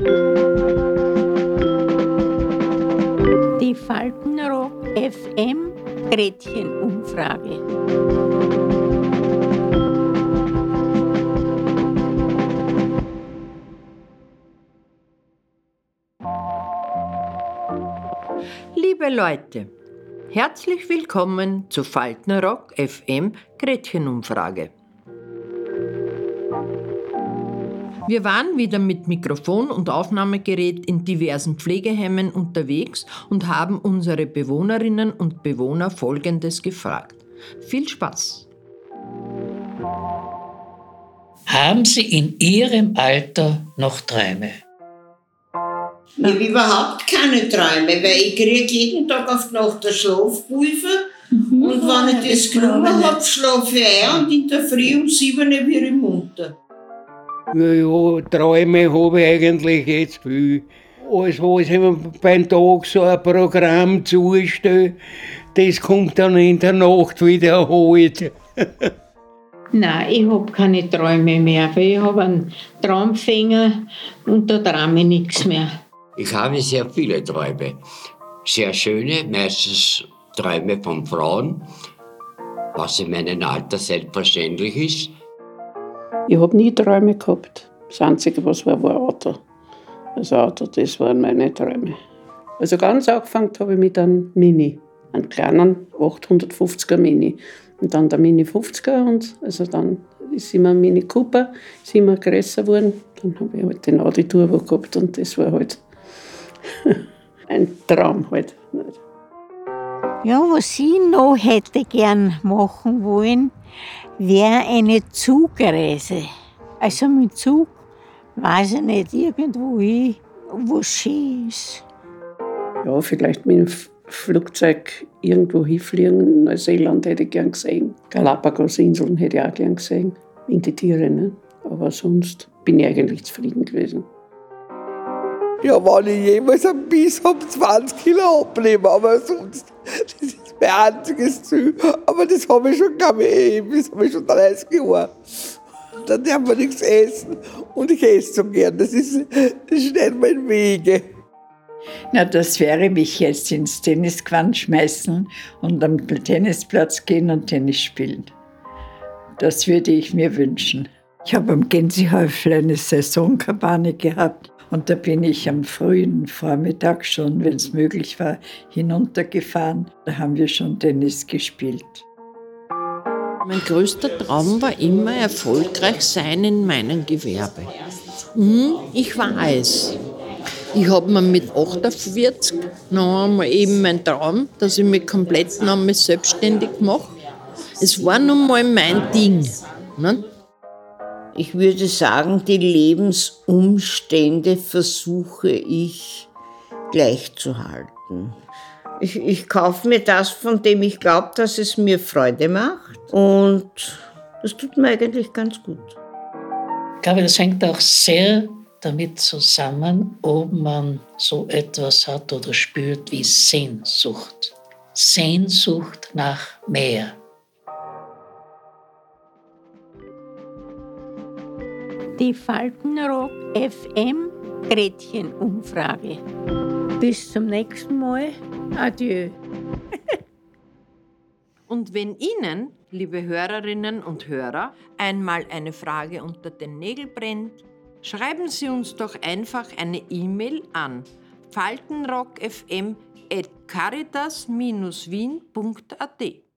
Die Faltenrock FM Gretchenumfrage. Liebe Leute, herzlich willkommen zu Faltenrock FM Gretchenumfrage. Wir waren wieder mit Mikrofon und Aufnahmegerät in diversen Pflegeheimen unterwegs und haben unsere Bewohnerinnen und Bewohner Folgendes gefragt. Viel Spaß! Haben Sie in Ihrem Alter noch Träume? Ich habe überhaupt keine Träume, weil ich kriege jeden Tag auf die Nacht eine Schlafpulver mhm. und wenn ich das genommen habe, schlafe ich ein und in der Früh um sieben bin ich munter. Ja, Träume habe ich eigentlich jetzt viel. Alles, was ich mir beim Tag so ein Programm zustelle, das kommt dann in der Nacht wiederholt. Nein, ich habe keine Träume mehr, weil ich habe einen Traumfänger und da träume ich nichts mehr. Ich habe sehr viele Träume. Sehr schöne, meistens Träume von Frauen, was in meinem Alter selbstverständlich ist. Ich habe nie Träume gehabt. Das Einzige, was war, war Auto. Das Auto, das waren meine Träume. Also ganz angefangen habe ich mit einem Mini, einem kleinen 850er Mini. Und dann der Mini 50er und also dann ist immer Mini Cooper, ist immer größer geworden. Dann habe ich halt den Audi Turbo gehabt und das war halt ein Traum halt. Ja, was ich noch hätte gern machen wollen, wäre eine Zugreise. Also mit Zug, weiß ich nicht, irgendwo hin, wo schön ist. Ja, vielleicht mit dem Flugzeug irgendwo hinfliegen. Neuseeland hätte ich gern gesehen. Galapagos-Inseln hätte ich auch gern gesehen. In die Tiere, ne? Aber sonst bin ich eigentlich zufrieden gewesen. Ja, wenn ich jemals ein Biss habe, 20 Kilo abnehmen, aber sonst, das ist mein einziges Ziel. Aber das habe ich schon, glaube ich, das habe ich schon 30 Jahre. Dann darf man nichts essen und ich esse so gern. Das ist, das steht mein Wege. Na, das wäre mich jetzt ins Tennisquant schmeißen und am Tennisplatz gehen und Tennis spielen. Das würde ich mir wünschen. Ich habe am Gänsehäufel eine Saisonkabane gehabt und da bin ich am frühen Vormittag schon, wenn es möglich war, hinuntergefahren. Da haben wir schon Tennis gespielt. Mein größter Traum war immer erfolgreich sein in meinem Gewerbe. Hm, ich weiß. Ich habe mir mit 48 noch einmal eben mein Traum, dass ich mich komplett noch einmal selbstständig mache. Es war nun mal mein Ding. Ne? Ich würde sagen, die Lebensumstände versuche ich gleich zu halten. Ich, ich kaufe mir das, von dem ich glaube, dass es mir Freude macht. Und das tut mir eigentlich ganz gut. Ich glaube, das hängt auch sehr damit zusammen, ob man so etwas hat oder spürt wie Sehnsucht. Sehnsucht nach mehr. Die Faltenrock FM Gretchenumfrage. Bis zum nächsten Mal. Adieu. Und wenn Ihnen, liebe Hörerinnen und Hörer, einmal eine Frage unter den Nägeln brennt, schreiben Sie uns doch einfach eine E-Mail an faltenrockfm.caritas-wien.at.